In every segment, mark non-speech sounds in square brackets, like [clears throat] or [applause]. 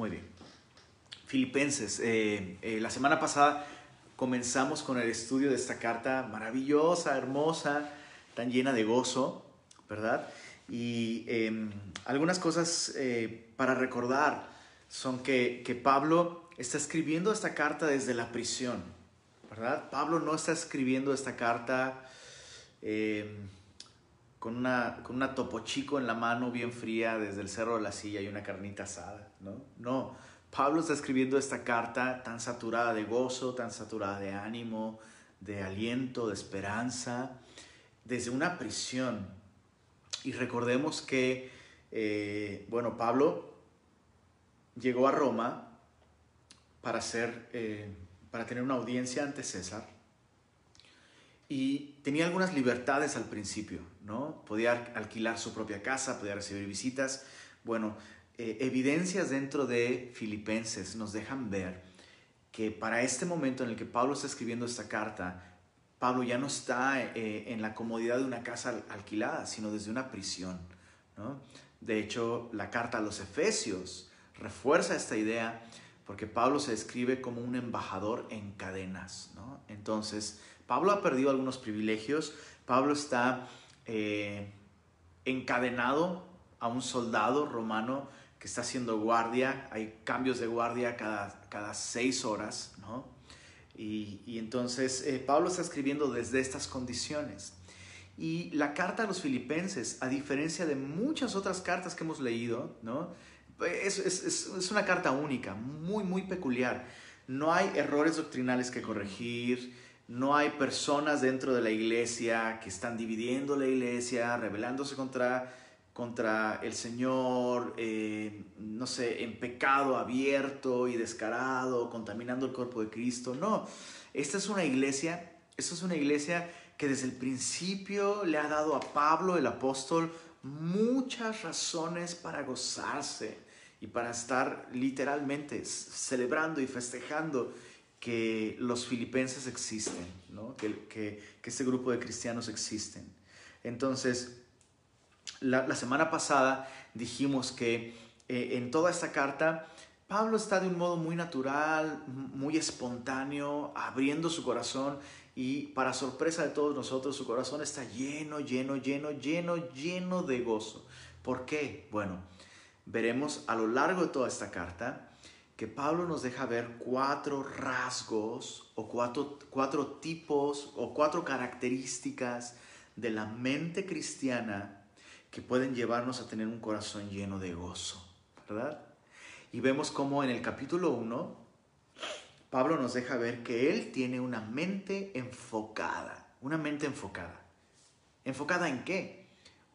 Muy bien. Filipenses, eh, eh, la semana pasada comenzamos con el estudio de esta carta maravillosa, hermosa, tan llena de gozo, ¿verdad? Y em, algunas cosas eh, para recordar son que, que Pablo está escribiendo esta carta desde la prisión, ¿verdad? Pablo no está escribiendo esta carta em, con, una, con una topo chico en la mano bien fría desde el cerro de la silla y una carnita asada, ¿no? No, Pablo está escribiendo esta carta tan saturada de gozo, tan saturada de ánimo, de aliento, de esperanza, desde una prisión. Y recordemos que, eh, bueno, Pablo llegó a Roma para, hacer, eh, para tener una audiencia ante César y tenía algunas libertades al principio, ¿no? Podía alquilar su propia casa, podía recibir visitas. Bueno, eh, evidencias dentro de Filipenses nos dejan ver que para este momento en el que Pablo está escribiendo esta carta, Pablo ya no está eh, en la comodidad de una casa alquilada, sino desde una prisión. De hecho, la carta a los Efesios refuerza esta idea porque Pablo se describe como un embajador en cadenas. Entonces, Pablo ha perdido algunos privilegios, Pablo está eh, encadenado a un soldado romano que está haciendo guardia, hay cambios de guardia cada, cada seis horas, ¿no? Y, entonces eh, Pablo está escribiendo desde estas condiciones. Y la carta a los filipenses, a diferencia de muchas otras cartas que hemos leído, ¿no? Es, es, es, una carta única, muy, muy peculiar. No hay errores doctrinales que corregir, no hay personas dentro de la iglesia que están dividiendo la iglesia, rebelándose contra contra el Señor, eh, no sé, en pecado abierto y descarado, contaminando el cuerpo de Cristo. No, esta es una iglesia, esta es una iglesia que desde el principio le ha dado a Pablo, el apóstol, muchas razones para gozarse y para estar literalmente celebrando y festejando que los filipenses existen, ¿no? que, que, que este grupo de cristianos existen. Entonces, la, semana pasada dijimos que eh, en toda esta carta Pablo está de un modo muy natural, muy espontáneo, abriendo su corazón y para sorpresa de todos nosotros su corazón está lleno, lleno, lleno, lleno, lleno de gozo. ¿Por qué? Bueno, veremos a lo largo de toda esta carta que Pablo nos deja ver cuatro rasgos o cuatro, cuatro tipos o cuatro características de la mente cristiana que pueden llevarnos a tener un corazón lleno de gozo, ¿verdad? Y vemos cómo en el capítulo 1, Pablo nos deja ver que él tiene una mente enfocada, una mente enfocada. ¿Enfocada en qué?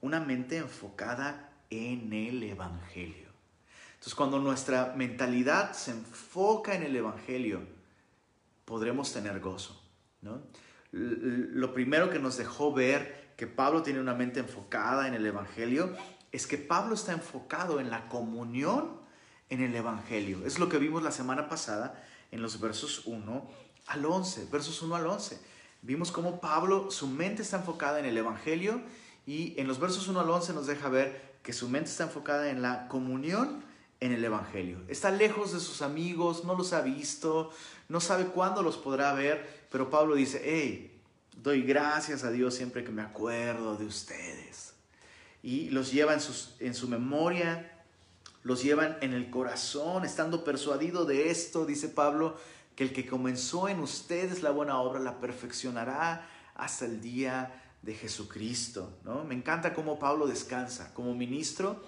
Una mente enfocada en el Evangelio. Entonces, cuando nuestra mentalidad se enfoca en el Evangelio, podremos tener gozo. ¿no? Lo primero que nos dejó ver que Pablo tiene una mente enfocada en el Evangelio es que Pablo está enfocado en la comunión en el Evangelio. Es lo que vimos la semana pasada en los versos 1 al 11, versos 1 al 11. Vimos cómo Pablo, su mente está enfocada en el Evangelio y en los versos 1 al 11 nos deja ver que su mente está enfocada en la comunión en el Evangelio. Está lejos de sus amigos, no los ha visto, no sabe cuándo los podrá ver, pero Pablo dice, hey, Doy gracias a Dios siempre que me acuerdo de ustedes. Y los lleva en, sus, en su memoria, los llevan en el corazón, estando persuadido de esto, dice Pablo, que el que comenzó en ustedes la buena obra la perfeccionará hasta el día de Jesucristo. ¿no? Me encanta cómo Pablo descansa. Como ministro,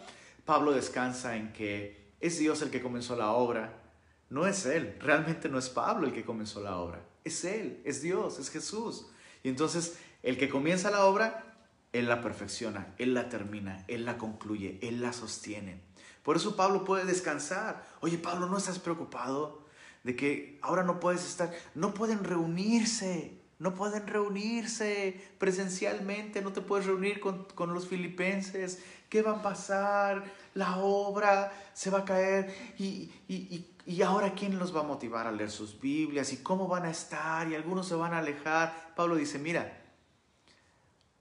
Pablo descansa en que es Dios el que comenzó la obra, no es Él. Realmente no es Pablo el que comenzó la obra. Es Él, es Dios, es Jesús. Y entonces el que comienza la obra, Él la perfecciona, Él la termina, Él la concluye, Él la sostiene. Por eso Pablo puede descansar. Oye, Pablo, ¿no estás preocupado de que ahora no puedes estar? No pueden reunirse, no pueden reunirse presencialmente, no te puedes reunir con, los filipenses. ¿Qué va a pasar? La obra se va a caer y, y ¿Y ahora quién los va a motivar a leer sus Biblias? ¿Y cómo van a estar? Y algunos se van a alejar. Pablo dice, mira,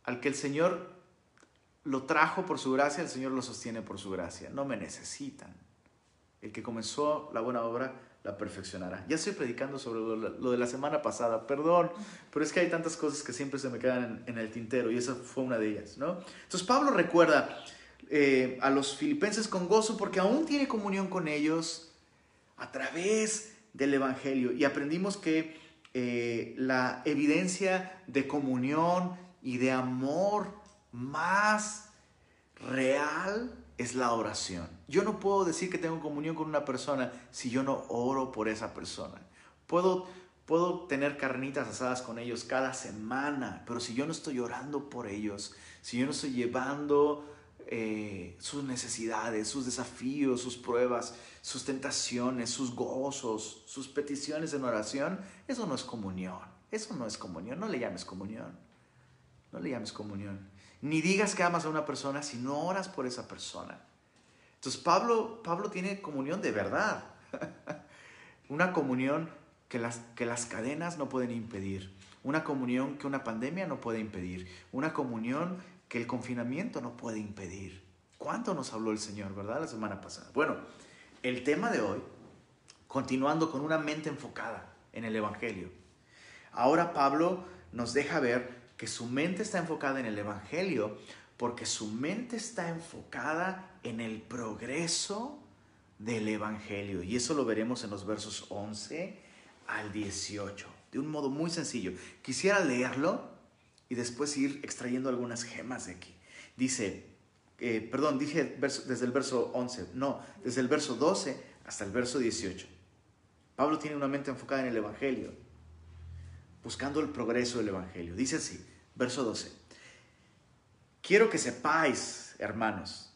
al que el Señor lo trajo por su gracia, el Señor lo sostiene por su gracia. No me necesitan. El que comenzó la buena obra la perfeccionará. Ya estoy predicando sobre lo, de la semana pasada, perdón, pero es que hay tantas cosas que siempre se me quedan en, el tintero y esa fue una de ellas, ¿no? Entonces Pablo recuerda eh, a los filipenses con gozo porque aún tiene comunión con ellos a través del Evangelio y aprendimos que eh, la evidencia de comunión y de amor más real es la oración. Yo no puedo decir que tengo comunión con una persona si yo no oro por esa persona. Puedo, puedo tener carnitas asadas con ellos cada semana, pero si yo no estoy orando por ellos, si yo no estoy llevando eh, sus necesidades, sus desafíos, sus pruebas, sus tentaciones, sus gozos, sus peticiones en oración, eso no es comunión. Eso no es comunión. No le llames comunión. No le llames comunión. Ni digas que amas a una persona si no oras por esa persona. Entonces Pablo, Pablo tiene comunión de verdad. [laughs] una comunión que las, que las cadenas no pueden impedir. Una comunión que una pandemia no puede impedir. Una comunión que el confinamiento no puede impedir. ¿Cuánto nos habló el Señor, verdad? La semana pasada. Bueno, el tema de hoy, continuando con una mente enfocada en el Evangelio. Ahora Pablo nos deja ver que su mente está enfocada en el Evangelio porque su mente está enfocada en el progreso del Evangelio. Y eso lo veremos en los versos 11 al 18, de un modo muy sencillo. Quisiera leerlo y después ir extrayendo algunas gemas de aquí. Dice, eh, perdón, dije desde el verso 11, no, desde el verso 12 hasta el verso 18. Pablo tiene una mente enfocada en el Evangelio buscando el progreso del Evangelio. Dice así, verso 12. Quiero que sepáis, hermanos,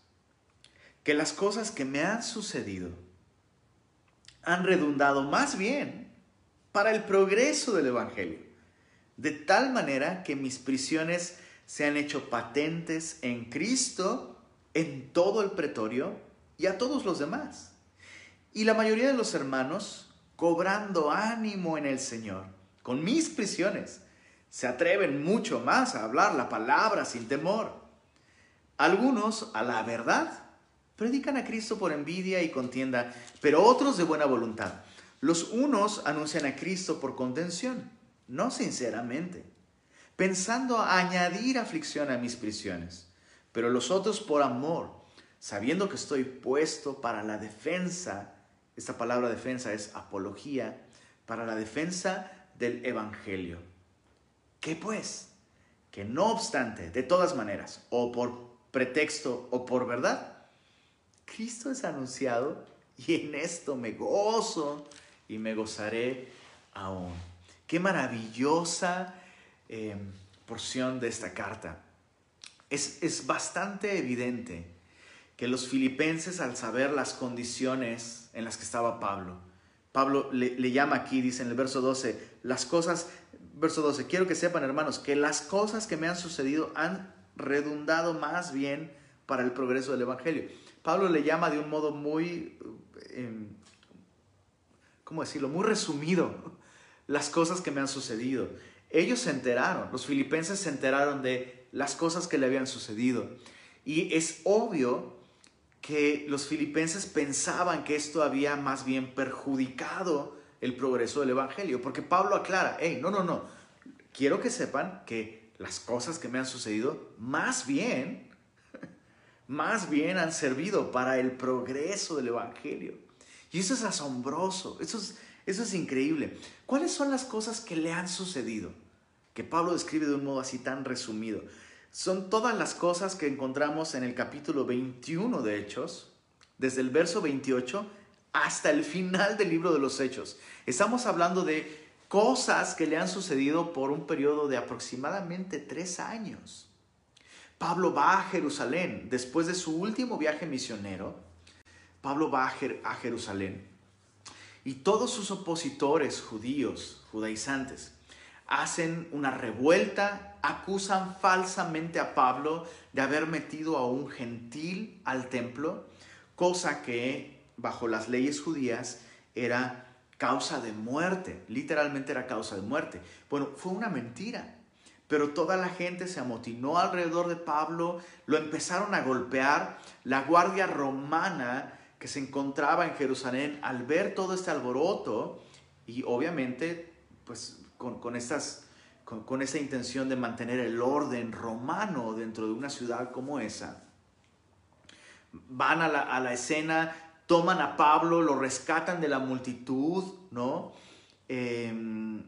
que las cosas que me han sucedido han redundado más bien para el progreso del Evangelio, de tal manera que mis prisiones se han hecho patentes en Cristo, en todo el pretorio y a todos los demás. Y la mayoría de los hermanos, cobrando ánimo en el Señor, con mis prisiones, se atreven mucho más a hablar la palabra sin temor. Algunos, a la verdad, predican a Cristo por envidia y contienda, pero otros de buena voluntad. Los unos anuncian a Cristo por contención, no sinceramente, pensando añadir aflicción a mis prisiones, pero los otros por amor, sabiendo que estoy puesto para la defensa, esta palabra defensa es apología, para la defensa del Evangelio. ¿Qué pues? Que no obstante, de todas maneras, o por pretexto o por verdad, Cristo es anunciado y en esto me gozo y me gozaré aún. Qué maravillosa eh, porción de esta carta. Es, es bastante evidente que los filipenses al saber las condiciones en las que estaba Pablo, Pablo le, llama aquí, dice en el verso 12, las cosas, verso 12, quiero que sepan hermanos, que las cosas que me han sucedido han redundado más bien para el progreso del Evangelio. Pablo le llama de un modo muy, em, ¿cómo decirlo?, muy resumido las cosas que me han sucedido. Ellos se enteraron, los filipenses se enteraron de las cosas que le habían sucedido. Y es obvio que los filipenses pensaban que esto había más bien perjudicado el progreso del Evangelio, porque Pablo aclara, hey, no, no, no, quiero que sepan que las cosas que me han sucedido, más bien, [laughs] más bien han servido para el progreso del Evangelio. Y eso es asombroso, eso es, eso es increíble. ¿Cuáles son las cosas que le han sucedido? Que Pablo describe de un modo así tan resumido. Son todas las cosas que encontramos en el capítulo 21 de Hechos, desde el verso 28 hasta el final del libro de los Hechos. Estamos hablando de cosas que le han sucedido por un periodo de aproximadamente tres años. Pablo va a Jerusalén después de su último viaje misionero. Pablo va a Jerusalén y todos sus opositores judíos, judaizantes, hacen una revuelta, acusan falsamente a Pablo de haber metido a un gentil al templo, cosa que bajo las leyes judías era causa de muerte, literalmente era causa de muerte. Bueno, fue una mentira, pero toda la gente se amotinó alrededor de Pablo, lo empezaron a golpear, la guardia romana que se encontraba en Jerusalén, al ver todo este alboroto, y obviamente, pues con, estas, con, esa intención de mantener el orden romano dentro de una ciudad como esa, van a la, escena, toman a Pablo, lo rescatan de la multitud, ¿no? Em,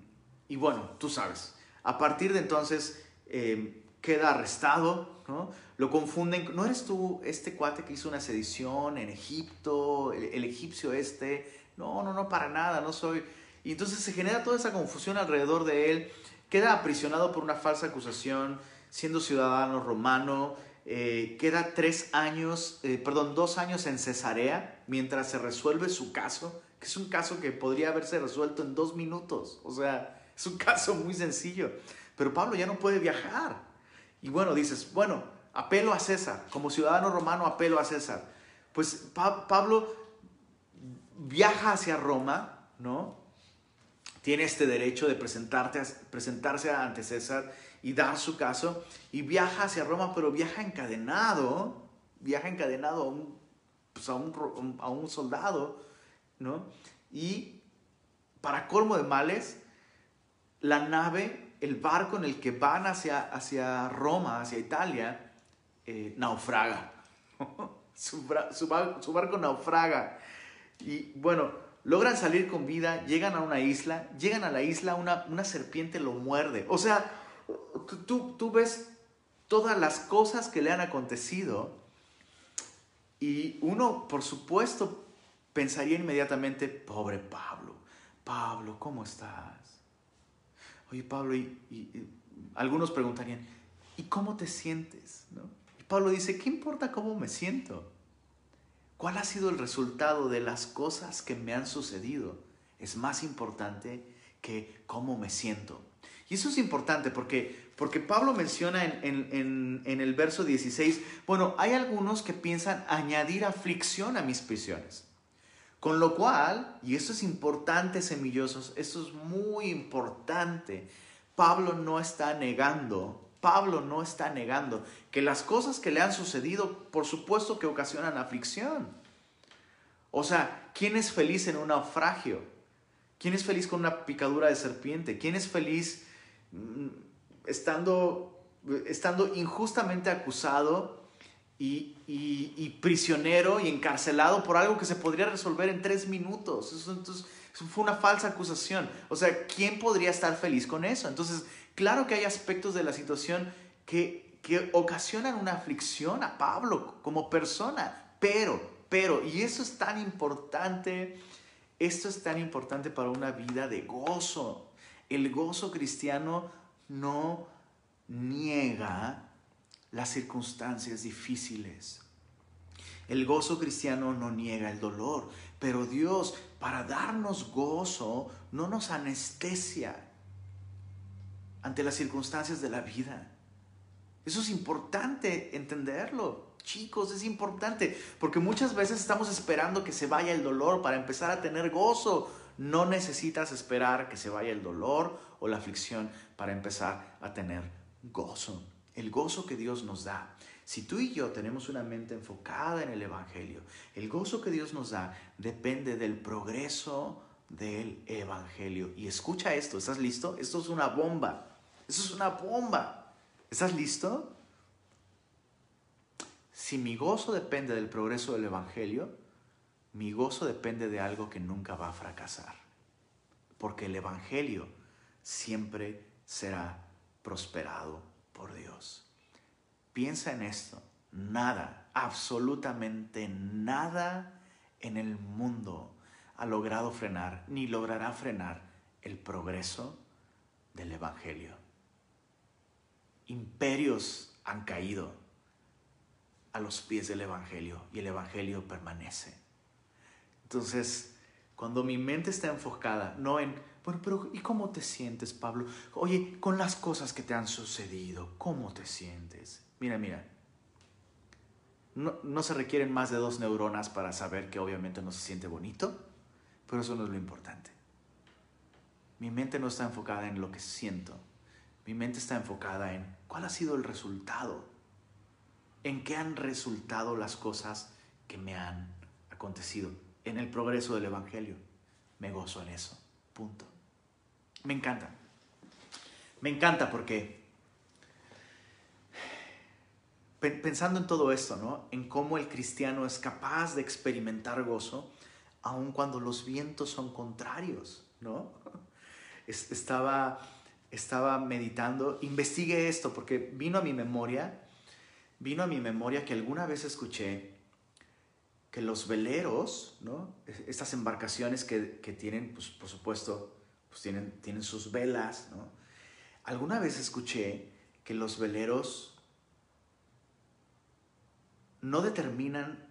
y bueno, tú sabes, a partir de entonces em, queda arrestado, ¿no? Lo confunden, ¿no eres tú este cuate que hizo una sedición en Egipto, el, egipcio este? No, no, no, para nada, no soy. Y entonces se genera toda esa confusión alrededor de él, queda aprisionado por una falsa acusación, siendo ciudadano romano, eh, queda tres años, eh, perdón, dos años en Cesarea mientras se resuelve su caso, que es un caso que podría haberse resuelto en dos minutos, o sea, es un [laughs] caso muy sencillo, pero Pablo ya no puede viajar. Y bueno, dices, bueno, apelo a César, como ciudadano romano apelo a César. Pues Pablo viaja hacia Roma, ¿no? Tiene este derecho de presentarse ante César y dar su caso, y viaja hacia Roma, pero viaja encadenado, viaja encadenado a un, pues a un, a un soldado, ¿no? Y para colmo de males, la nave, el barco en el que van hacia, hacia Roma, hacia Italia, eh, naufraga. [laughs] su, barco naufraga. Y bueno, logran salir con vida, llegan a una isla, llegan a la isla, una, una serpiente lo muerde. O sea, tú, tú ves todas las cosas que le han acontecido y uno, por supuesto, pensaría inmediatamente, pobre Pablo, Pablo, ¿cómo estás? Oye, Pablo, y, algunos preguntarían, ¿y cómo te sientes? ¿No? Pablo dice, ¿qué importa cómo me siento? ¿Cuál ha sido el resultado de las cosas que me han sucedido? Es más importante que cómo me siento. Y eso es importante porque, porque Pablo menciona en, el verso 16, bueno, hay algunos que piensan añadir aflicción a mis prisiones. Con lo cual, y esto es importante, semillosos, esto es muy importante, Pablo no está negando, Pablo no está negando que las cosas que le han sucedido, por supuesto que ocasionan aflicción. O sea, ¿quién es feliz en un naufragio? ¿Quién es feliz con una picadura de serpiente? ¿Quién es feliz mm, estando, injustamente acusado y, prisionero y encarcelado por algo que se podría resolver en tres minutos. Eso, entonces, fue una falsa acusación. O sea, ¿quién podría estar feliz con eso? Entonces, claro que hay aspectos de la situación que, que ocasionan una aflicción a Pablo como persona, pero, pero, y eso es tan importante, esto es tan importante para una vida de gozo. El gozo cristiano no niega las circunstancias difíciles. El gozo cristiano no niega el dolor, pero Dios, para darnos gozo, no nos anestesia ante las circunstancias de la vida. Eso es importante entenderlo. Chicos, es importante, porque muchas veces estamos esperando que se vaya el dolor para empezar a tener gozo. No necesitas esperar que se vaya el dolor o la aflicción para empezar a tener gozo el gozo que Dios nos da. Si tú y yo tenemos una mente enfocada en el Evangelio, el gozo que Dios nos da depende del progreso del Evangelio. Y escucha esto, ¿estás listo? Esto es una bomba. Esto es una bomba. ¿Estás listo? Si mi gozo depende del progreso del Evangelio, mi gozo depende de algo que nunca va a fracasar. Porque el Evangelio siempre será prosperado por Dios. Piensa en esto. Nada, absolutamente nada en el mundo ha logrado frenar ni logrará frenar el progreso del Evangelio. Imperios han caído a los pies del Evangelio y el Evangelio permanece. Entonces, cuando mi mente está enfocada no en bueno, pero ¿y cómo te sientes, Pablo? Oye, con las cosas que te han sucedido, ¿cómo te sientes? Mira, mira. No, no se requieren más de dos neuronas para saber que obviamente no se siente bonito, pero eso no es lo importante. Mi mente no está enfocada en lo que siento. Mi mente está enfocada en cuál ha sido el resultado. En qué han resultado las cosas que me han acontecido en el progreso del Evangelio. Me gozo en eso. Punto. Me encanta. Me encanta porque pensando en todo esto, ¿no? En cómo el cristiano es capaz de experimentar gozo aun cuando los vientos son contrarios, ¿no? [laughs] Estaba, estaba meditando, investigué esto porque vino a mi memoria, vino a mi memoria que alguna vez escuché que los veleros, ¿no? Estas embarcaciones que, tienen, pues, por supuesto, pues tienen, tienen sus velas, ¿no? Alguna vez escuché que los veleros no determinan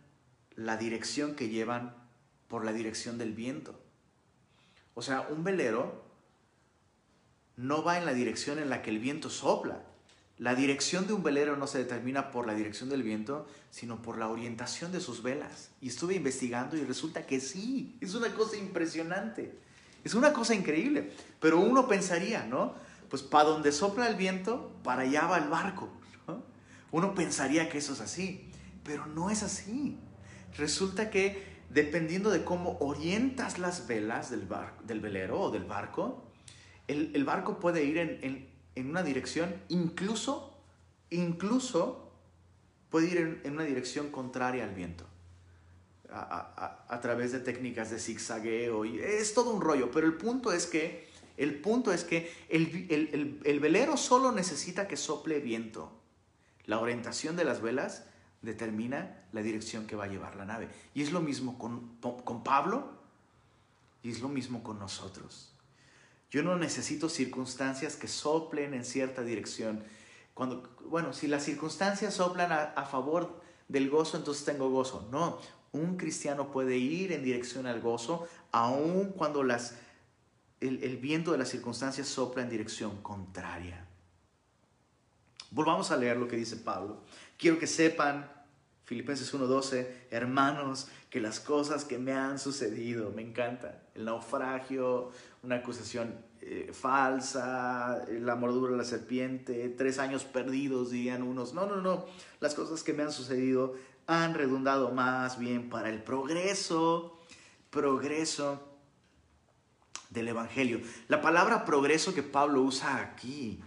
la dirección que llevan por la dirección del viento. O sea, un velero no va en la dirección en la que el viento sopla. La dirección de un velero no se determina por la dirección del viento, sino por la orientación de sus velas. Y estuve investigando y resulta que sí, es una cosa impresionante. Es una cosa increíble. Pero uno pensaría, ¿no? Pues para donde sopla el viento, para allá va el barco. Uno pensaría que eso es así, pero no es así. Resulta que dependiendo de cómo orientas las velas del, del velero o del barco, el, barco puede ir en, una dirección, incluso, incluso puede ir en, una dirección contraria al viento. A, través de técnicas de zigzagueo y es todo un rollo, pero el punto es que el punto es que el, el velero solo necesita que sople viento. La orientación de las velas determina la dirección que va a llevar la nave. Y es lo mismo con, con Pablo y es lo mismo con nosotros. Yo no necesito circunstancias que soplen en cierta dirección. Cuando, bueno, si las circunstancias soplan a, favor del gozo, entonces tengo gozo. No, un cristiano puede ir en dirección al gozo, aun cuando las, el, el viento de las circunstancias sopla en dirección contraria. Volvamos a leer lo que dice Pablo. Quiero que sepan Filipenses 1:12, hermanos, que las cosas que me han sucedido, me encanta, el naufragio, una acusación eh, falsa, la mordura de la serpiente, tres años perdidos, dirían unos, no, no, no, las cosas que me han sucedido han redundado más bien para el progreso, progreso del Evangelio. La palabra progreso que Pablo usa aquí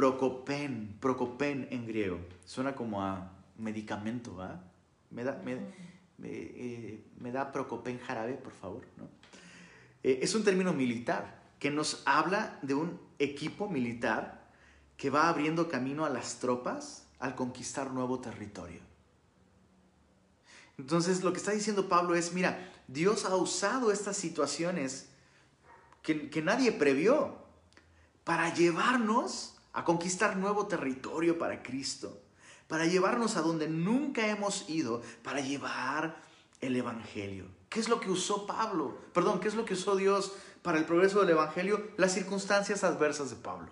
Procopen, procopen en griego. Suena como a medicamento, ¿va? Me da, me, eh, da procopen jarabe, por favor. ¿no? Eh, es un término militar que nos habla de un equipo militar que va abriendo camino a las tropas al conquistar nuevo territorio. Entonces lo que está diciendo Pablo es, mira, Dios ha usado estas situaciones que, que nadie previó para llevarnos a conquistar nuevo territorio para Cristo, para llevarnos a donde nunca hemos ido, para llevar el Evangelio. ¿Qué es lo que usó Pablo? Perdón, ¿qué es lo que usó Dios para el progreso del Evangelio? Las circunstancias adversas de Pablo.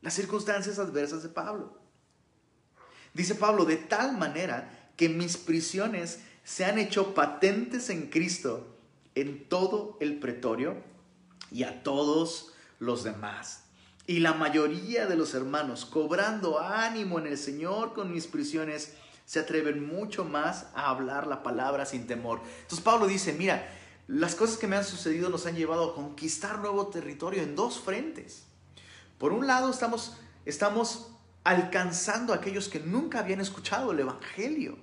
Las circunstancias adversas de Pablo. Dice Pablo, de tal manera que mis prisiones se han hecho patentes en Cristo en todo el pretorio y a todos los demás. Y la mayoría de los hermanos, cobrando ánimo en el Señor con mis prisiones, se atreven mucho más a hablar la palabra sin temor. Entonces Pablo dice, mira, las cosas que me han sucedido nos han llevado a conquistar nuevo territorio en dos frentes. Por un lado estamos, estamos alcanzando a aquellos que nunca habían escuchado el Evangelio.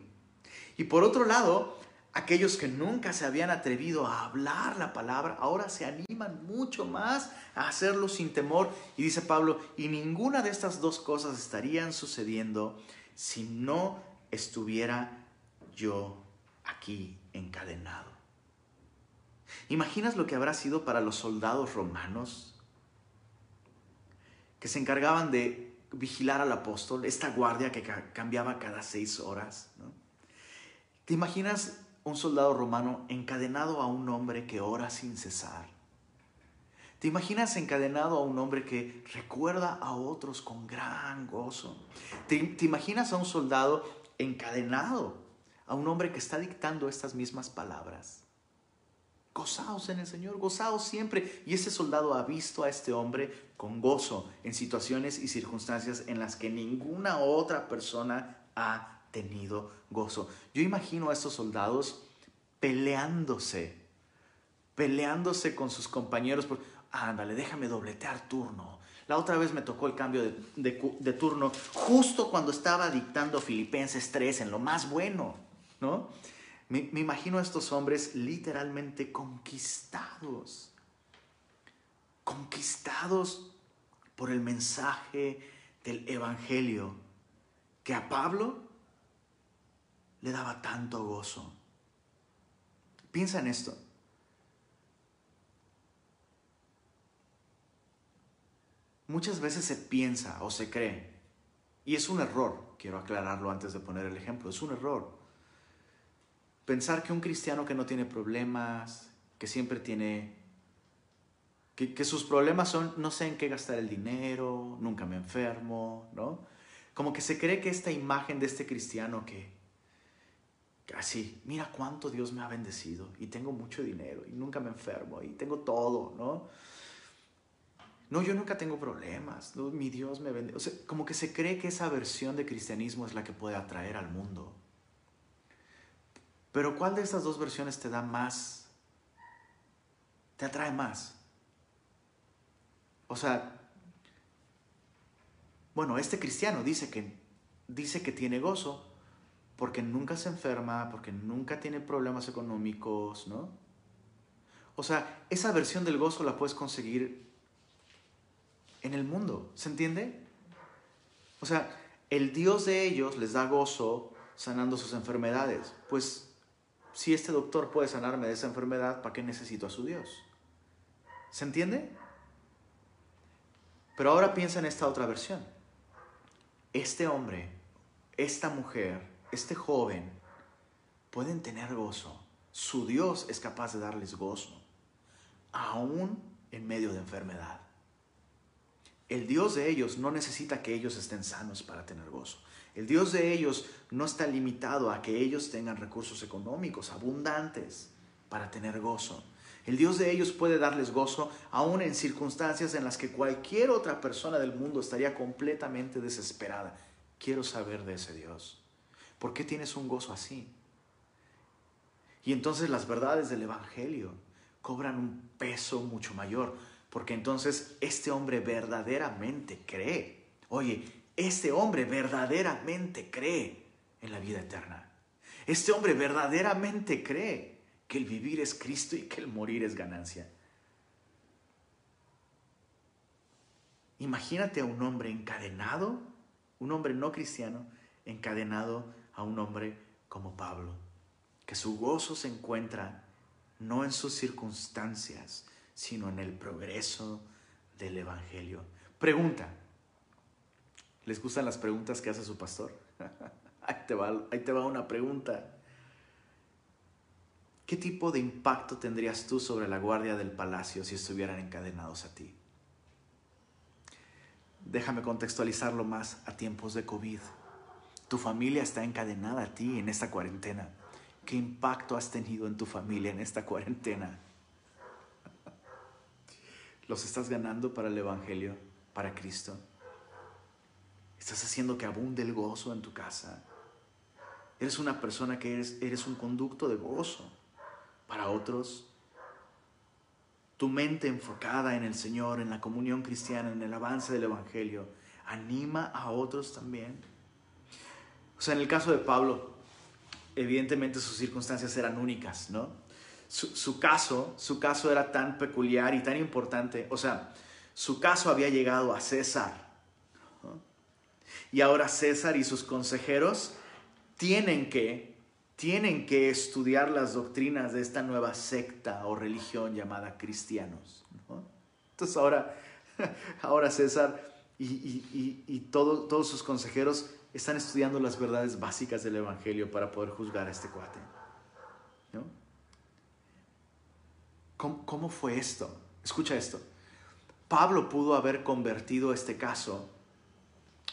Y por otro lado, Aquellos que nunca se habían atrevido a hablar la palabra, ahora se animan mucho más a hacerlo sin temor. Y dice Pablo, y ninguna de estas dos cosas estarían sucediendo si no estuviera yo aquí encadenado. ¿Imaginas lo que habrá sido para los soldados romanos que se encargaban de vigilar al apóstol, esta guardia que cambiaba cada seis horas? ¿Te imaginas un soldado romano encadenado a un hombre que ora sin cesar. ¿Te imaginas encadenado a un hombre que recuerda a otros con gran gozo? ¿Te, imaginas a un soldado encadenado a un hombre que está dictando estas mismas palabras? Gozaos en el Señor, gozaos siempre. Y ese soldado ha visto a este hombre con gozo en situaciones y circunstancias en las que ninguna otra persona ha tenido gozo. Yo imagino a estos soldados peleándose, peleándose con sus compañeros. Por, ándale, déjame dobletear turno. La otra vez me tocó el cambio de, turno justo cuando estaba dictando Filipenses 3 en lo más bueno, ¿no? Me, me imagino a estos hombres literalmente conquistados, conquistados por el mensaje del Evangelio que a Pablo le daba tanto gozo. Piensa en esto. Muchas veces se piensa o se cree, y es un error, quiero aclararlo antes de poner el ejemplo, es un error. Pensar que un cristiano que no tiene problemas, que siempre tiene, que, sus problemas son, no sé en qué gastar el dinero, nunca me enfermo, ¿no? Como que se cree que esta imagen de este cristiano que, así, mira cuánto Dios me ha bendecido y tengo mucho dinero y nunca me enfermo y tengo todo, ¿no? No, yo nunca tengo problemas, mi Dios me bendice. O sea, como que se cree que esa versión de cristianismo es la que puede atraer al mundo. Pero ¿cuál de estas dos versiones te da más? Te atrae más. O sea, bueno, este cristiano dice que, dice que tiene gozo porque nunca se enferma, porque nunca tiene problemas económicos, ¿no? O sea, esa versión del gozo la puedes conseguir en el mundo. ¿Se entiende? O sea, el Dios de ellos les da gozo sanando sus enfermedades. Pues si este doctor puede sanarme de esa enfermedad, ¿para qué necesito a su Dios? ¿Se entiende? Pero ahora piensa en esta otra versión. Este hombre, esta mujer, este joven, pueden tener gozo. Su Dios es capaz de darles gozo, aún en medio de enfermedad. El Dios de ellos no necesita que ellos estén sanos para tener gozo. El Dios de ellos no está limitado a que ellos tengan recursos económicos abundantes para tener gozo. El Dios de ellos puede darles gozo aún en circunstancias en las que cualquier otra persona del mundo estaría completamente desesperada. Quiero saber de ese Dios. ¿Por qué tienes un gozo así? Y entonces las verdades del Evangelio cobran un peso mucho mayor porque entonces este hombre verdaderamente cree. Oye, este hombre verdaderamente cree en la vida eterna. Este hombre verdaderamente cree que el vivir es Cristo y que el morir es ganancia. Imagínate a un hombre encadenado, un hombre no cristiano, encadenado a un hombre como Pablo, que su gozo se encuentra no en sus circunstancias, sino en el progreso del Evangelio. Pregunta. ¿Les gustan las preguntas que hace su pastor? [laughs] ahí, te va, ahí te va una pregunta. ¿Qué tipo de impacto tendrías tú sobre la guardia del palacio si estuvieran encadenados a ti? Déjame contextualizarlo más a tiempos de COVID. Tu familia está encadenada a ti en esta cuarentena. ¿Qué impacto has tenido en tu familia en esta cuarentena? los estás ganando para el Evangelio, para Cristo. Estás haciendo que abunde el gozo en tu casa. Eres una persona que eres, eres un conducto de gozo para otros. Tu mente enfocada en el Señor, en la comunión cristiana, en el avance del Evangelio, anima a otros también. O sea, en el caso de Pablo, evidentemente sus circunstancias eran únicas, ¿no? su, caso, su caso era tan peculiar y tan importante. O sea, su caso había llegado a César. Y ahora César y sus consejeros tienen que, tienen que estudiar las doctrinas de esta nueva secta o religión llamada cristianos. Entonces ahora, [laughs] ahora César y, y, todos sus consejeros están estudiando las verdades básicas del Evangelio para poder juzgar a este cuate. ¿no? ¿Cómo, fue esto? Escucha esto. Pablo pudo haber convertido este caso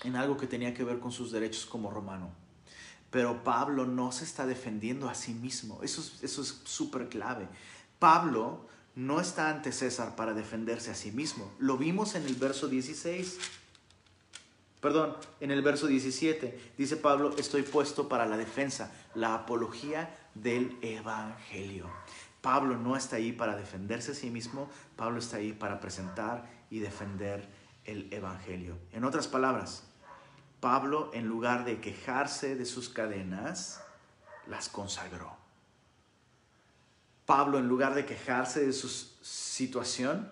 en algo que tenía que ver con sus derechos como romano. Pero Pablo no se está defendiendo a sí mismo. Eso, eso es súper clave. Pablo no está ante César para defenderse a sí mismo. Lo vimos en el verso 16. Perdón, en el verso 17 dice Pablo, estoy puesto para la defensa, la apología del Evangelio. Pablo no está ahí para defenderse a sí mismo, Pablo está ahí para presentar y defender el Evangelio. En otras palabras, Pablo, en lugar de quejarse de sus cadenas, las consagró. Pablo, en lugar de quejarse de su situación,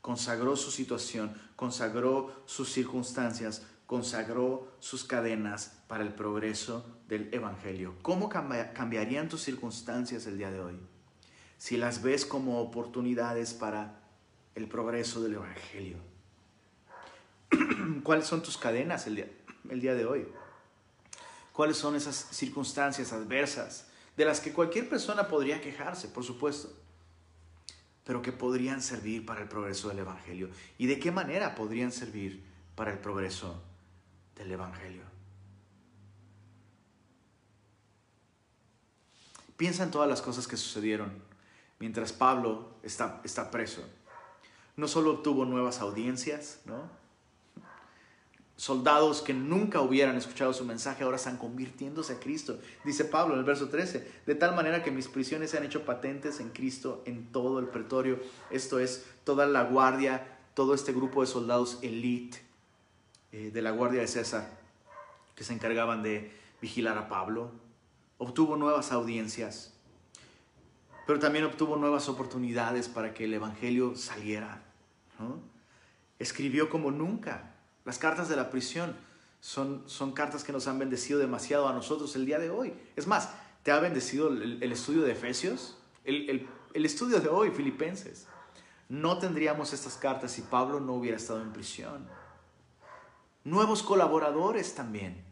consagró su situación, consagró sus circunstancias, consagró sus cadenas para el progreso del Evangelio. ¿Cómo cambiarían tus circunstancias el día de hoy? Si las ves como oportunidades para el progreso del Evangelio. [clears throat] ¿Cuáles son tus cadenas el día, el día de hoy? ¿Cuáles son esas circunstancias adversas de las que cualquier persona podría quejarse, por supuesto? Pero que podrían servir para el progreso del Evangelio. ¿Y de qué manera podrían servir para el progreso del Evangelio? Piensa en todas las cosas que sucedieron mientras Pablo está, está preso. No solo obtuvo nuevas audiencias, ¿no? Soldados que nunca hubieran escuchado su mensaje ahora están convirtiéndose a Cristo. Dice Pablo en el verso 13, de tal manera que mis prisiones se han hecho patentes en Cristo en todo el pretorio. Esto es, toda la guardia, todo este grupo de soldados elite eh, de la guardia de César que se encargaban de vigilar a Pablo. Obtuvo nuevas audiencias, pero también obtuvo nuevas oportunidades para que el Evangelio saliera. Escribió como nunca las cartas de la prisión son, son cartas que nos han bendecido demasiado a nosotros el día de hoy. Es más, ¿te ha bendecido el, estudio de Efesios? El, el estudio de hoy, Filipenses. No tendríamos estas cartas si Pablo no hubiera estado en prisión. Nuevos colaboradores también.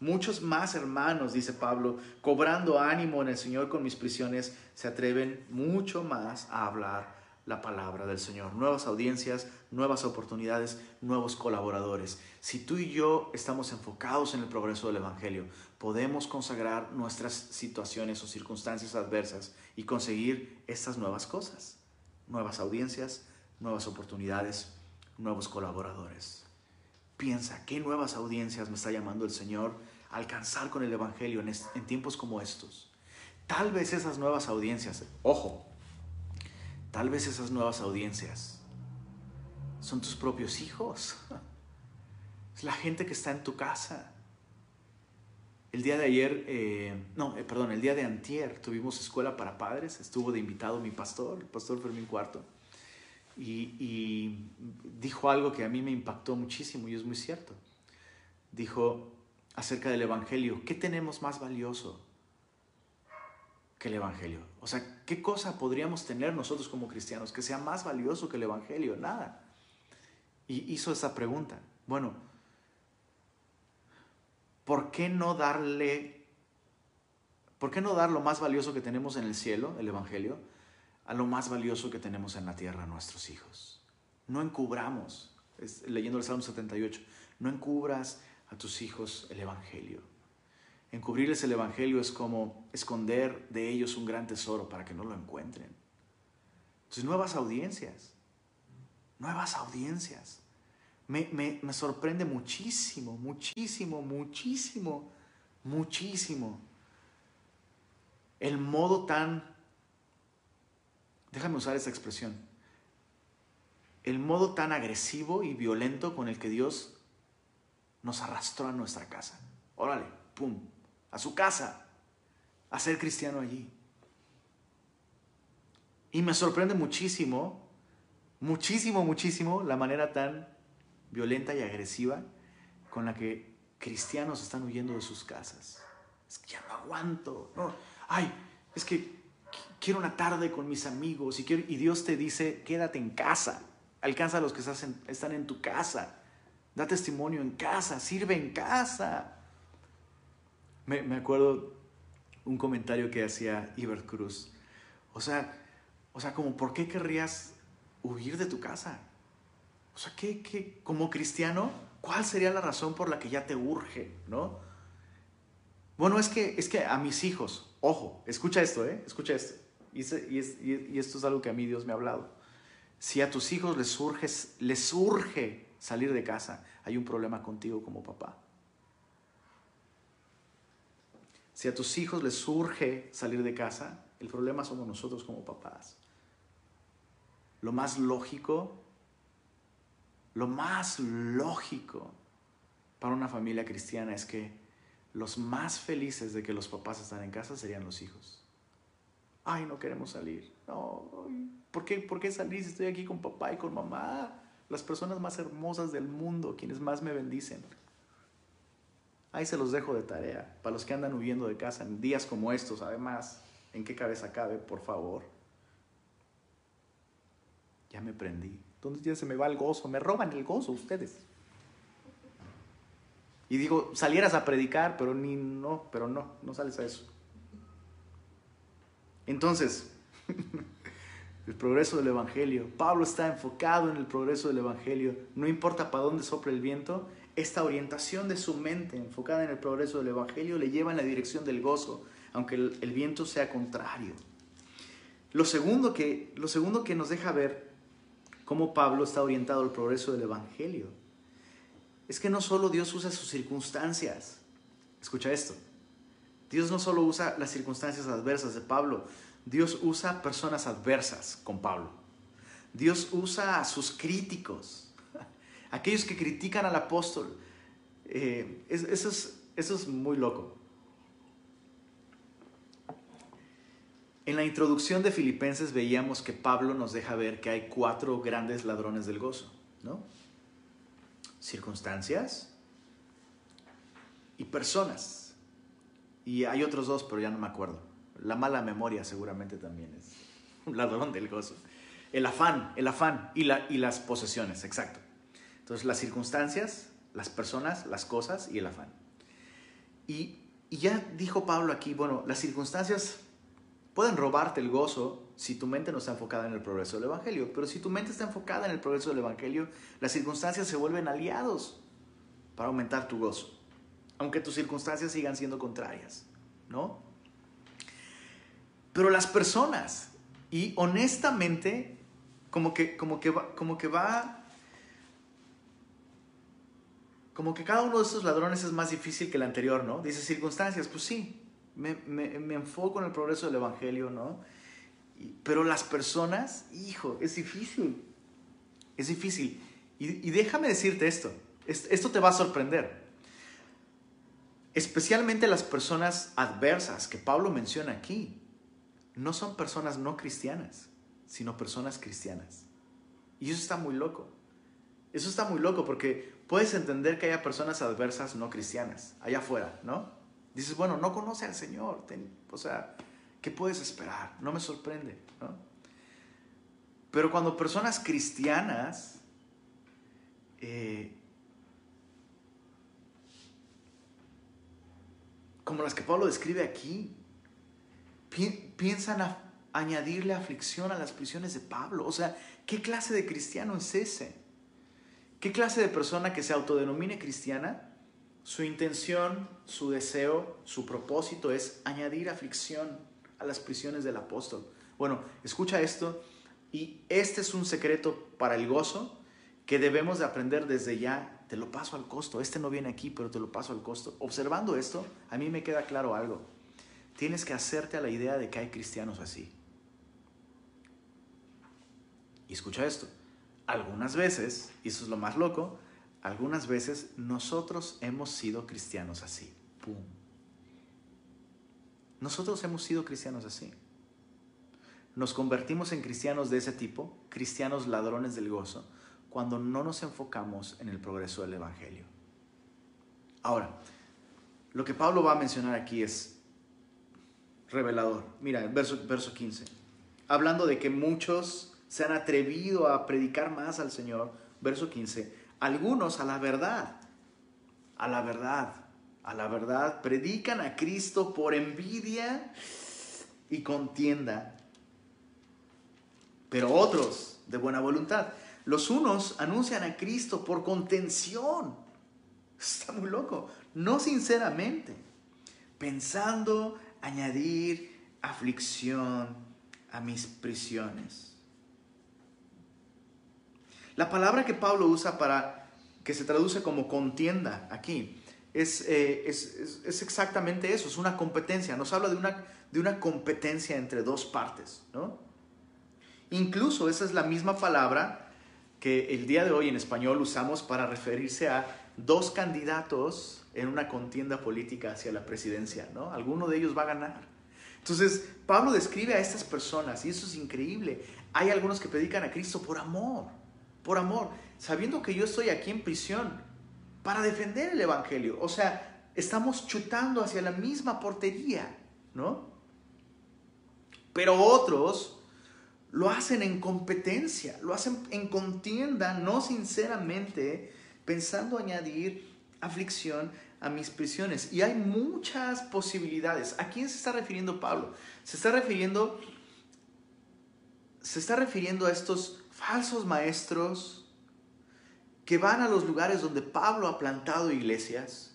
Muchos más hermanos, dice Pablo, cobrando ánimo en el Señor con mis prisiones, se atreven mucho más a hablar la palabra del Señor. Nuevas audiencias, nuevas oportunidades, nuevos colaboradores. Si tú y yo estamos enfocados en el progreso del Evangelio, podemos consagrar nuestras situaciones o circunstancias adversas y conseguir estas nuevas cosas. Nuevas audiencias, nuevas oportunidades, nuevos colaboradores. Piensa, ¿qué nuevas audiencias me está llamando el Señor a alcanzar con el Evangelio en, en tiempos como estos? Tal vez esas nuevas audiencias, ojo, Tal vez esas nuevas audiencias son tus propios hijos. Es la gente que está en tu casa. El día de ayer, eh, no, eh, perdón, el día de antier tuvimos escuela para padres. Estuvo de invitado mi pastor, el pastor Fermín Cuarto. Y, y dijo algo que a mí me impactó muchísimo y es muy cierto. Dijo acerca del Evangelio, ¿qué tenemos más valioso? Que el Evangelio. O sea, ¿qué cosa podríamos tener nosotros como cristianos que sea más valioso que el Evangelio? Nada. Y hizo esa pregunta. Bueno, ¿por qué no darle, por qué no dar lo más valioso que tenemos en el cielo, el Evangelio, a lo más valioso que tenemos en la tierra, nuestros hijos? No encubramos, leyendo el Salmo 78, no encubras a tus hijos el Evangelio. Encubrirles el Evangelio es como esconder de ellos un gran tesoro para que no lo encuentren. Entonces, nuevas audiencias, nuevas audiencias. Me, me, sorprende muchísimo, muchísimo, muchísimo, muchísimo el modo tan, déjame usar esa expresión, el modo tan agresivo y violento con el que Dios nos arrastró a nuestra casa. Órale, pum, a su casa, a ser cristiano allí. Y me sorprende muchísimo, muchísimo, muchísimo la manera tan violenta y agresiva con la que cristianos están huyendo de sus casas. Es que ya no aguanto. Ay, es que quiero una tarde con mis amigos y, quiero, y Dios te dice, quédate en casa. Alcanza a los que están en tu casa. Da testimonio en casa, sirve en casa. Me, me acuerdo un comentario que hacía Ibert Cruz. O sea, o sea, como, ¿por qué querrías huir de tu casa? O sea, ¿qué, qué, como cristiano, cuál sería la razón por la que ya te urge, no? Bueno, es que, es que a mis hijos, ojo, escucha esto, ¿eh? Escucha esto. Y, y, esto es algo que a mí Dios me ha hablado. Si a tus hijos les urge, les urge salir de casa, hay un problema contigo como papá. Si a tus hijos les surge salir de casa, el problema somos nosotros como papás. Lo más lógico, lo más lógico para una familia cristiana es que los más felices de que los papás están en casa serían los hijos. Ay, no queremos salir. No, ¿por qué, ¿por qué salir si estoy aquí con papá y con mamá? Las personas más hermosas del mundo, quienes más me bendicen. Ahí se los dejo de tarea. Para los que andan huyendo de casa en días como estos, además, ¿en qué cabeza cabe, por favor? Ya me prendí. ¿Dónde ya se me va el gozo? Me roban el gozo ustedes. Y digo, salieras a predicar, pero ni no, pero no, no sales a eso. Entonces, [laughs] el progreso del Evangelio. Pablo está enfocado en el progreso del Evangelio. No importa para dónde sople el viento, esta orientación de su mente enfocada en el progreso del Evangelio le lleva en la dirección del gozo, aunque el, viento sea contrario. Lo segundo, que, lo segundo que nos deja ver cómo Pablo está orientado al progreso del Evangelio es que no solo Dios usa sus circunstancias, escucha esto, Dios no solo usa las circunstancias adversas de Pablo, Dios usa personas adversas con Pablo. Dios usa a sus críticos aquellos que critican al apóstol. Eh, eso, es, eso es muy loco. En la introducción de Filipenses veíamos que Pablo nos deja ver que hay cuatro grandes ladrones del gozo, ¿no? Circunstancias y personas. Y hay otros dos, pero ya no me acuerdo. La mala memoria seguramente también es [laughs] un ladrón del gozo. El afán, el afán y, la, y las posesiones, exacto. Entonces las circunstancias, las personas, las cosas y el afán. Y, ya dijo Pablo aquí, bueno, las circunstancias pueden robarte el gozo si tu mente no está enfocada en el progreso del Evangelio, pero si tu mente está enfocada en el progreso del Evangelio, las circunstancias se vuelven aliados para aumentar tu gozo, aunque tus circunstancias sigan siendo contrarias, ¿no? Pero las personas, y honestamente, como que, como que, como que va como que cada uno de estos ladrones es más difícil que el anterior, ¿no? Dice circunstancias, pues sí, me, enfoco en el progreso del Evangelio, ¿no? pero las personas, hijo, es difícil, es difícil. Y, déjame decirte esto, esto te va a sorprender. Especialmente las personas adversas que Pablo menciona aquí, no son personas no cristianas, sino personas cristianas. Y eso está muy loco. Eso está muy loco porque puedes entender que haya personas adversas no cristianas allá afuera, ¿no? Dices, bueno, no conoce al Señor, o sea, ¿qué puedes esperar? No me sorprende, ¿no? Pero cuando personas cristianas eh, como las que Pablo describe aquí, piensan añadirle aflicción a las prisiones de Pablo. O sea, ¿qué clase de cristiano es ese? ¿Qué clase de persona que se autodenomine cristiana? Su intención, su deseo, su propósito es añadir aflicción a las prisiones del apóstol. Bueno, escucha esto y este es un secreto para el gozo que debemos de aprender desde ya. Te lo paso al costo. Este no viene aquí, pero te lo paso al costo. Observando esto, a mí me queda claro algo. Tienes que hacerte a la idea de que hay cristianos así. Y escucha esto. Algunas veces, y eso es lo más loco, algunas veces nosotros hemos sido cristianos así. ¡Pum! Nosotros hemos sido cristianos así. Nos convertimos en cristianos de ese tipo, cristianos ladrones del gozo, cuando no nos enfocamos en el progreso del Evangelio. Ahora, lo que Pablo va a mencionar aquí es revelador. Mira, verso, verso 15. Hablando de que muchos se han atrevido a predicar más al Señor. Verso 15. Algunos a la verdad, a la verdad, a la verdad, predican a Cristo por envidia y contienda. Pero otros de buena voluntad. Los unos anuncian a Cristo por contención. Está muy loco. No sinceramente. Pensando añadir aflicción a mis prisiones. La palabra que Pablo usa para que se traduce como contienda aquí. Es, eh, es, es, exactamente eso, es una competencia. Nos habla de una, de una competencia entre dos partes. ¿no? Incluso esa es la misma palabra que el día de hoy en español usamos para referirse a dos candidatos en una contienda política hacia la presidencia. ¿no? Alguno de ellos va a ganar. Entonces, Pablo describe a estas personas y eso es increíble. Hay algunos que predican a Cristo por amor, por amor, sabiendo que yo estoy aquí en prisión para defender el Evangelio. O sea, estamos chutando hacia la misma portería, ¿no? Pero otros lo hacen en competencia, lo hacen en contienda, no sinceramente, pensando añadir aflicción a mis prisiones. Y hay muchas posibilidades. ¿A quién se está refiriendo Pablo? Se está refiriendo, se está refiriendo a estos falsos maestros que van a los lugares donde Pablo ha plantado iglesias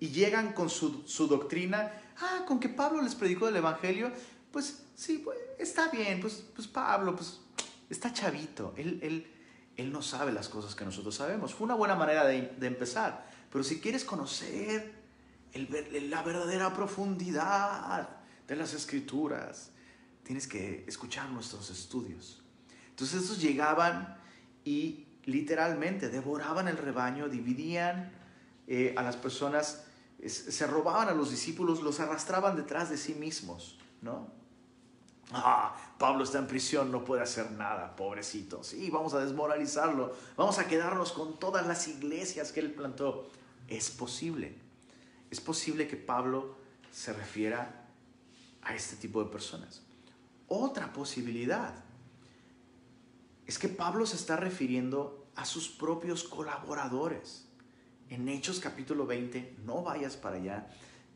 y llegan con su, doctrina. Ah, con que Pablo les predicó el Evangelio, pues sí, pues, está bien, pues, pues Pablo, pues está chavito, él, él, él, no sabe las cosas que nosotros sabemos. Fue una buena manera de, de empezar. Pero si quieres conocer la verdadera profundidad de las escrituras, tienes que escuchar nuestros estudios. Entonces estos llegaban y literalmente devoraban el rebaño, dividían eh, a las personas, se robaban a los discípulos, los arrastraban detrás de sí mismos, ¿no? Ah, Pablo está en prisión, no puede hacer nada, pobrecito. Sí, vamos a desmoralizarlo, vamos a quedarnos con todas las iglesias que él plantó. Es posible. Es posible que Pablo se refiera a este tipo de personas. Otra posibilidad es que Pablo se está refiriendo a sus propios colaboradores. En Hechos capítulo 20, no vayas para allá,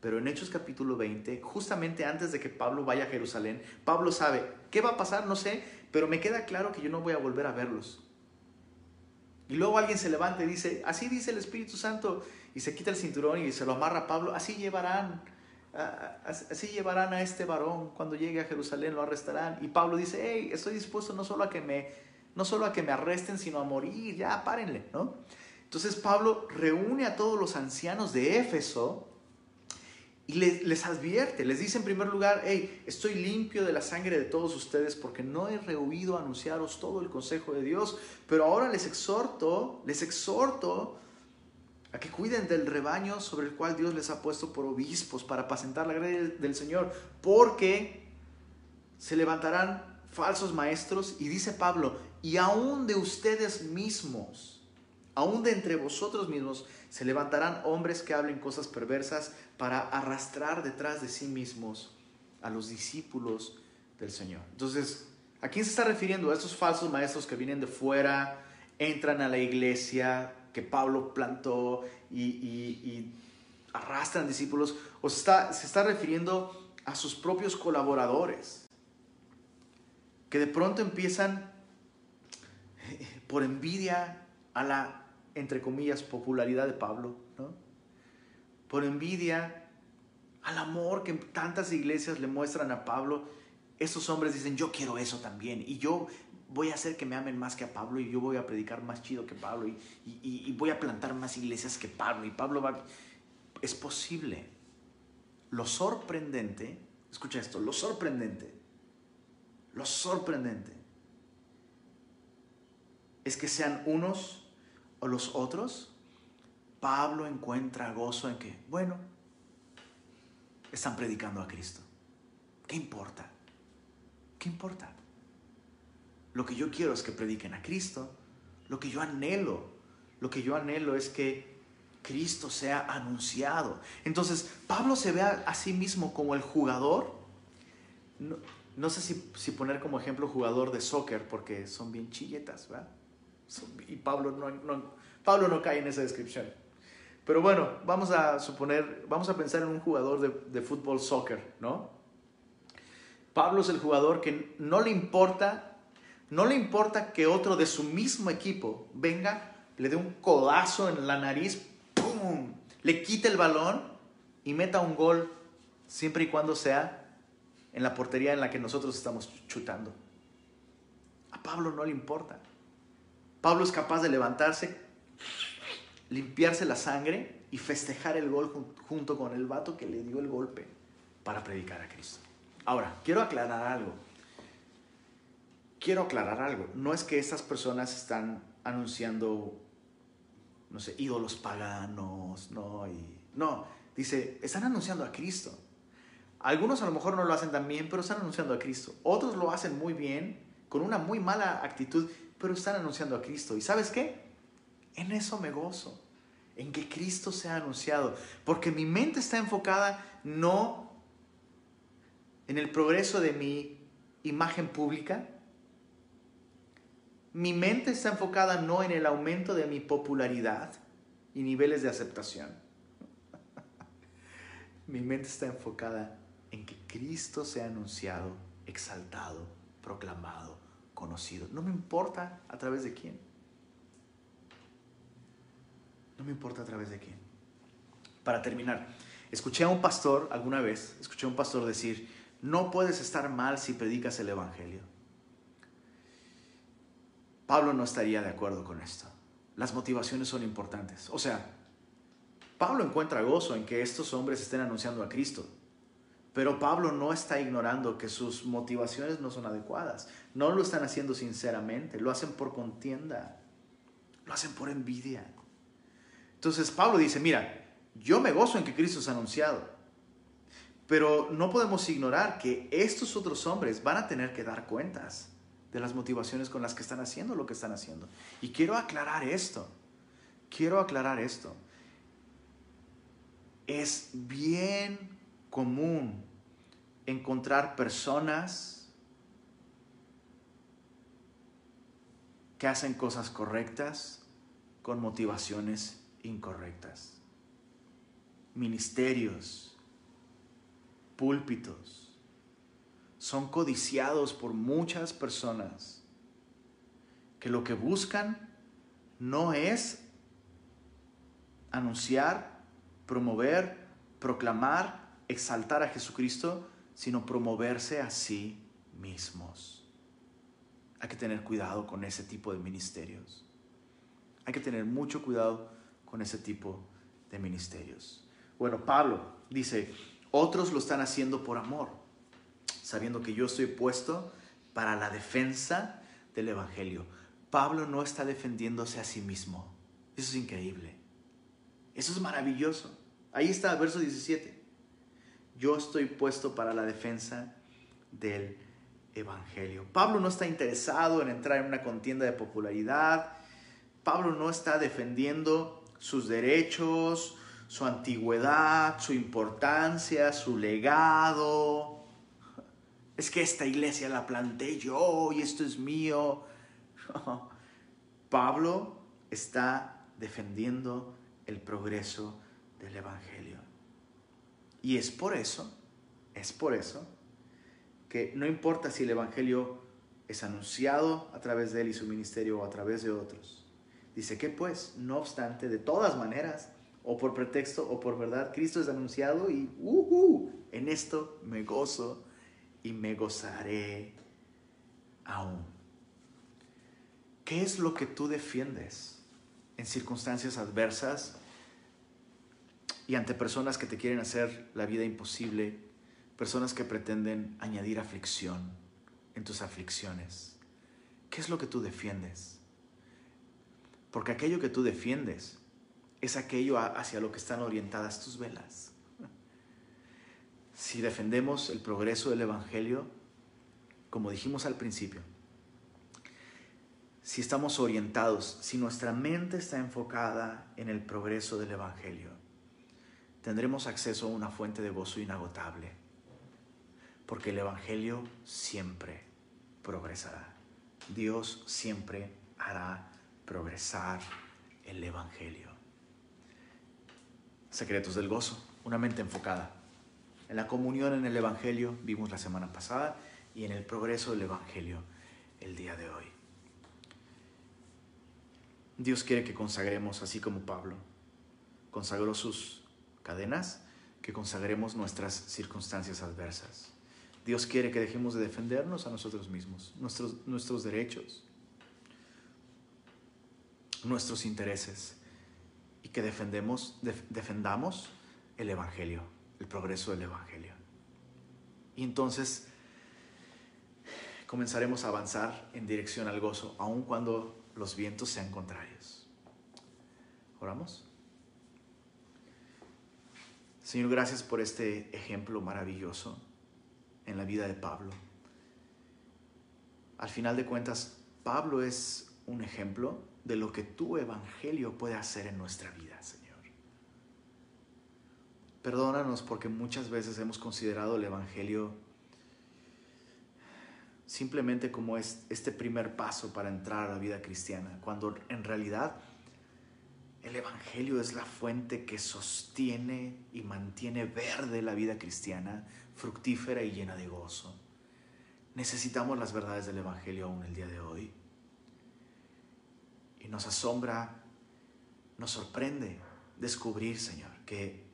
pero en Hechos capítulo 20, justamente antes de que Pablo vaya a Jerusalén, Pablo sabe, ¿qué va a pasar? No sé, pero me queda claro que yo no voy a volver a verlos. Y luego alguien se levanta y dice, así dice el Espíritu Santo, y se quita el cinturón y se lo amarra a Pablo, así llevarán, así llevarán a este varón cuando llegue a Jerusalén, lo arrestarán. Y Pablo dice, hey, estoy dispuesto no solo a que me, no solo a que me arresten, sino a morir, ya párenle, ¿no? Entonces Pablo reúne a todos los ancianos de Éfeso y les, les, advierte, les dice en primer lugar, hey, estoy limpio de la sangre de todos ustedes porque no he rehuido anunciaros todo el consejo de Dios, pero ahora les exhorto, les exhorto a que cuiden del rebaño sobre el cual Dios les ha puesto por obispos para apacentar la gracia del Señor, porque se levantarán falsos maestros y dice Pablo, y aún de ustedes mismos, aún de entre vosotros mismos, se levantarán hombres que hablen cosas perversas para arrastrar detrás de sí mismos a los discípulos del Señor. Entonces, ¿a quién se está refiriendo? A estos falsos maestros que vienen de fuera, entran a la iglesia, que Pablo plantó y, arrastran discípulos, o se está, se está refiriendo a sus propios colaboradores, que de pronto empiezan por envidia a la, entre comillas, popularidad de Pablo, ¿no? por envidia al amor que tantas iglesias le muestran a Pablo, esos hombres dicen, yo quiero eso también, y yo voy a hacer que me amen más que a Pablo y yo voy a predicar más chido que Pablo y, voy a plantar más iglesias que Pablo y Pablo va... Es posible. Lo sorprendente, escucha esto, lo sorprendente, lo sorprendente es que sean unos o los otros, Pablo encuentra gozo en que, bueno, están predicando a Cristo. ¿Qué importa? ¿Qué importa? Lo que yo quiero es que prediquen a Cristo. Lo que yo anhelo, lo que yo anhelo es que Cristo sea anunciado. Entonces, Pablo se ve a, sí mismo como el jugador. No, sé si, poner como ejemplo jugador de soccer, porque son bien chilletas, ¿verdad? Y Pablo no, Pablo no cae en esa descripción. Pero bueno, vamos a suponer, vamos a pensar en un jugador de, de fútbol soccer, ¿no? Pablo es el jugador que no le importa no le importa que otro de su mismo equipo venga, le dé un codazo en la nariz, le quite el balón y meta un gol, siempre y cuando sea en la portería en la que nosotros estamos chutando. A Pablo no le importa. Pablo es capaz de levantarse limpiarse la sangre y festejar el gol junto con el vato que le dio el golpe para predicar a Cristo. Ahora, quiero aclarar algo. Quiero aclarar algo. No es que estas personas están anunciando, no sé, ídolos paganos, no, no, dice, están anunciando a Cristo. Algunos a lo mejor no lo hacen tan bien, pero están anunciando a Cristo. Otros lo hacen muy bien, con una muy mala actitud, pero están anunciando a Cristo. ¿Y sabes qué? En eso me gozo, en que Cristo sea anunciado, porque mi mente está enfocada no en el progreso de mi imagen pública, mi mente está enfocada no en el aumento de mi popularidad y niveles de aceptación. [laughs] mi mente está enfocada en que Cristo sea anunciado, exaltado, proclamado, conocido. No me importa a través de quién. No me importa a través de quién. Para terminar, escuché a un pastor alguna vez, escuché a un pastor decir, no puedes estar mal si predicas el Evangelio. Pablo no estaría de acuerdo con esto. Las motivaciones son importantes. O sea, Pablo encuentra gozo en que estos hombres estén anunciando a Cristo. Pero Pablo no está ignorando que sus motivaciones no son adecuadas. No lo están haciendo sinceramente, lo hacen por contienda, lo hacen por envidia. Entonces Pablo dice, mira, yo me gozo en que Cristo es anunciado, pero no podemos ignorar que estos otros hombres van a tener que dar cuentas de las motivaciones con las que están haciendo lo que están haciendo. Y quiero aclarar esto, quiero aclarar esto. Es bien común encontrar personas que hacen cosas correctas con motivaciones incorrectas. Ministerios, púlpitos, son codiciados por muchas personas que lo que buscan no es anunciar, promover, proclamar, exaltar a Jesucristo, sino promoverse a sí mismos. Hay que tener cuidado con ese tipo de ministerios. Hay que tener mucho cuidado con ese tipo de ministerios. Bueno, Pablo dice, otros lo están haciendo por amor, sabiendo que yo estoy puesto para la defensa del Evangelio. Pablo no está defendiéndose a sí mismo. Eso es increíble. Eso es maravilloso. Ahí está, verso 17. Yo estoy puesto para la defensa del Evangelio. Pablo no está interesado en entrar en una contienda de popularidad. Pablo no está defendiendo sus derechos, su antigüedad, su importancia, su legado. Es que esta iglesia la planté yo y esto es mío. [laughs] Pablo está defendiendo el progreso del Evangelio. Y es por eso, es por eso, no importa si el Evangelio es anunciado a través de él y su ministerio o a través de otros. Dice que pues, no obstante, de todas maneras, o por pretexto o por verdad, Cristo es anunciado y uh, en esto me gozo y me gozaré aún. ¿Qué es lo que tú defiendes en circunstancias adversas y ante personas que te quieren hacer la vida imposible, personas que pretenden añadir aflicción en tus aflicciones. ¿Qué es lo que tú defiendes? Porque aquello que tú defiendes es aquello hacia lo que están orientadas tus velas. Si defendemos el progreso del Evangelio, como dijimos al principio, si estamos orientados, si nuestra mente está enfocada en el progreso del Evangelio, tendremos acceso a una fuente de gozo inagotable, porque el Evangelio siempre progresará. Dios siempre hará progresar el Evangelio. Secretos del gozo, una mente enfocada. En la comunión en el Evangelio vimos la semana pasada y en el progreso del Evangelio el día de hoy. Dios quiere que consagremos así como Pablo consagró sus cadenas que consagremos nuestras circunstancias adversas. Dios quiere que dejemos de defendernos a nosotros mismos, nuestros, nuestros derechos. nuestros intereses y que defendemos, defendamos el Evangelio, el progreso del Evangelio. Y entonces comenzaremos a avanzar en dirección al gozo, aun cuando los vientos sean contrarios. ¿Oramos? Señor, gracias por este ejemplo maravilloso en la vida de Pablo. Al final de cuentas, Pablo es un ejemplo de lo que tu evangelio puede hacer en nuestra vida, Señor. Perdónanos porque muchas veces hemos considerado el evangelio simplemente como es este primer paso para entrar a la vida cristiana, cuando en realidad el Evangelio es la fuente que sostiene y mantiene verde la vida cristiana, fructífera y llena de gozo. Necesitamos las verdades del Evangelio aún el día de hoy. Y nos asombra, nos sorprende descubrir, Señor, que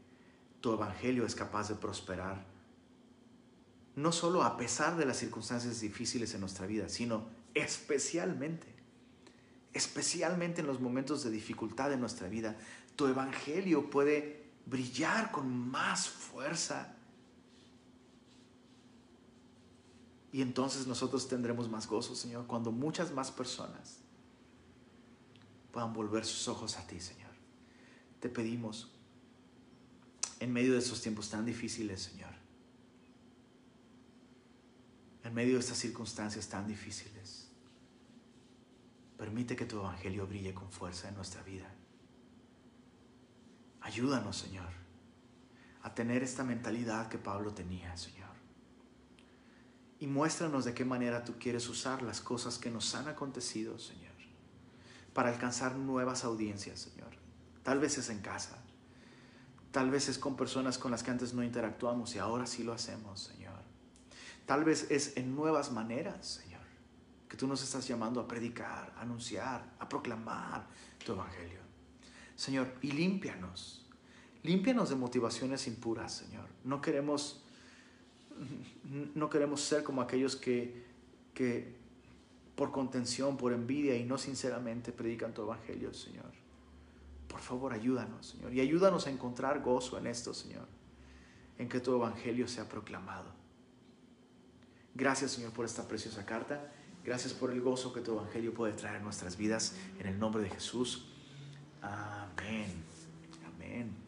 tu Evangelio es capaz de prosperar no solo a pesar de las circunstancias difíciles en nuestra vida, sino especialmente, especialmente en los momentos de dificultad en nuestra vida, tu evangelio puede brillar con más fuerza. Y entonces nosotros tendremos más gozo, Señor, cuando muchas más personas puedan volver sus ojos a ti, Señor. Te pedimos, en medio de esos tiempos tan difíciles, Señor, en medio de estas circunstancias tan difíciles. Permite que tu evangelio brille con fuerza en nuestra vida. Ayúdanos, Señor, a tener esta mentalidad que Pablo tenía, Señor. Y muéstranos de qué manera tú quieres usar las cosas que nos han acontecido, Señor, para alcanzar nuevas audiencias, Señor. Tal vez es en casa, tal vez es con personas con las que antes no interactuamos y ahora sí lo hacemos, Señor. Tal vez es en nuevas maneras, Señor, que tú nos estás llamando a predicar, a anunciar, a proclamar tu evangelio. Señor, y límpianos. Límpianos de motivaciones impuras, Señor. No queremos no queremos ser como aquellos que, que por contención, por envidia y no sinceramente predican tu evangelio, Señor. Por favor, ayúdanos, Señor. Y ayúdanos a encontrar gozo en esto, Señor. En que tu evangelio sea proclamado. Gracias Señor por esta preciosa carta. Gracias por el gozo que tu Evangelio puede traer a nuestras vidas. En el nombre de Jesús. Amén. Amén.